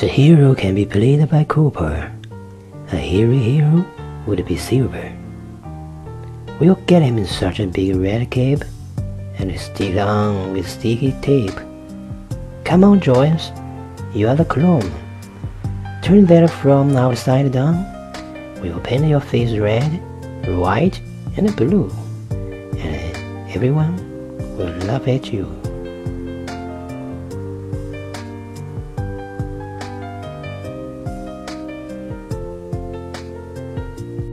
The hero can be played by Cooper. A hairy hero would be Silver. We'll get him in such a big red cape and stick on with sticky tape. Come on, Joyce, you are the clone. Turn that from outside down. We'll paint your face red, white, and blue, and everyone will laugh at you.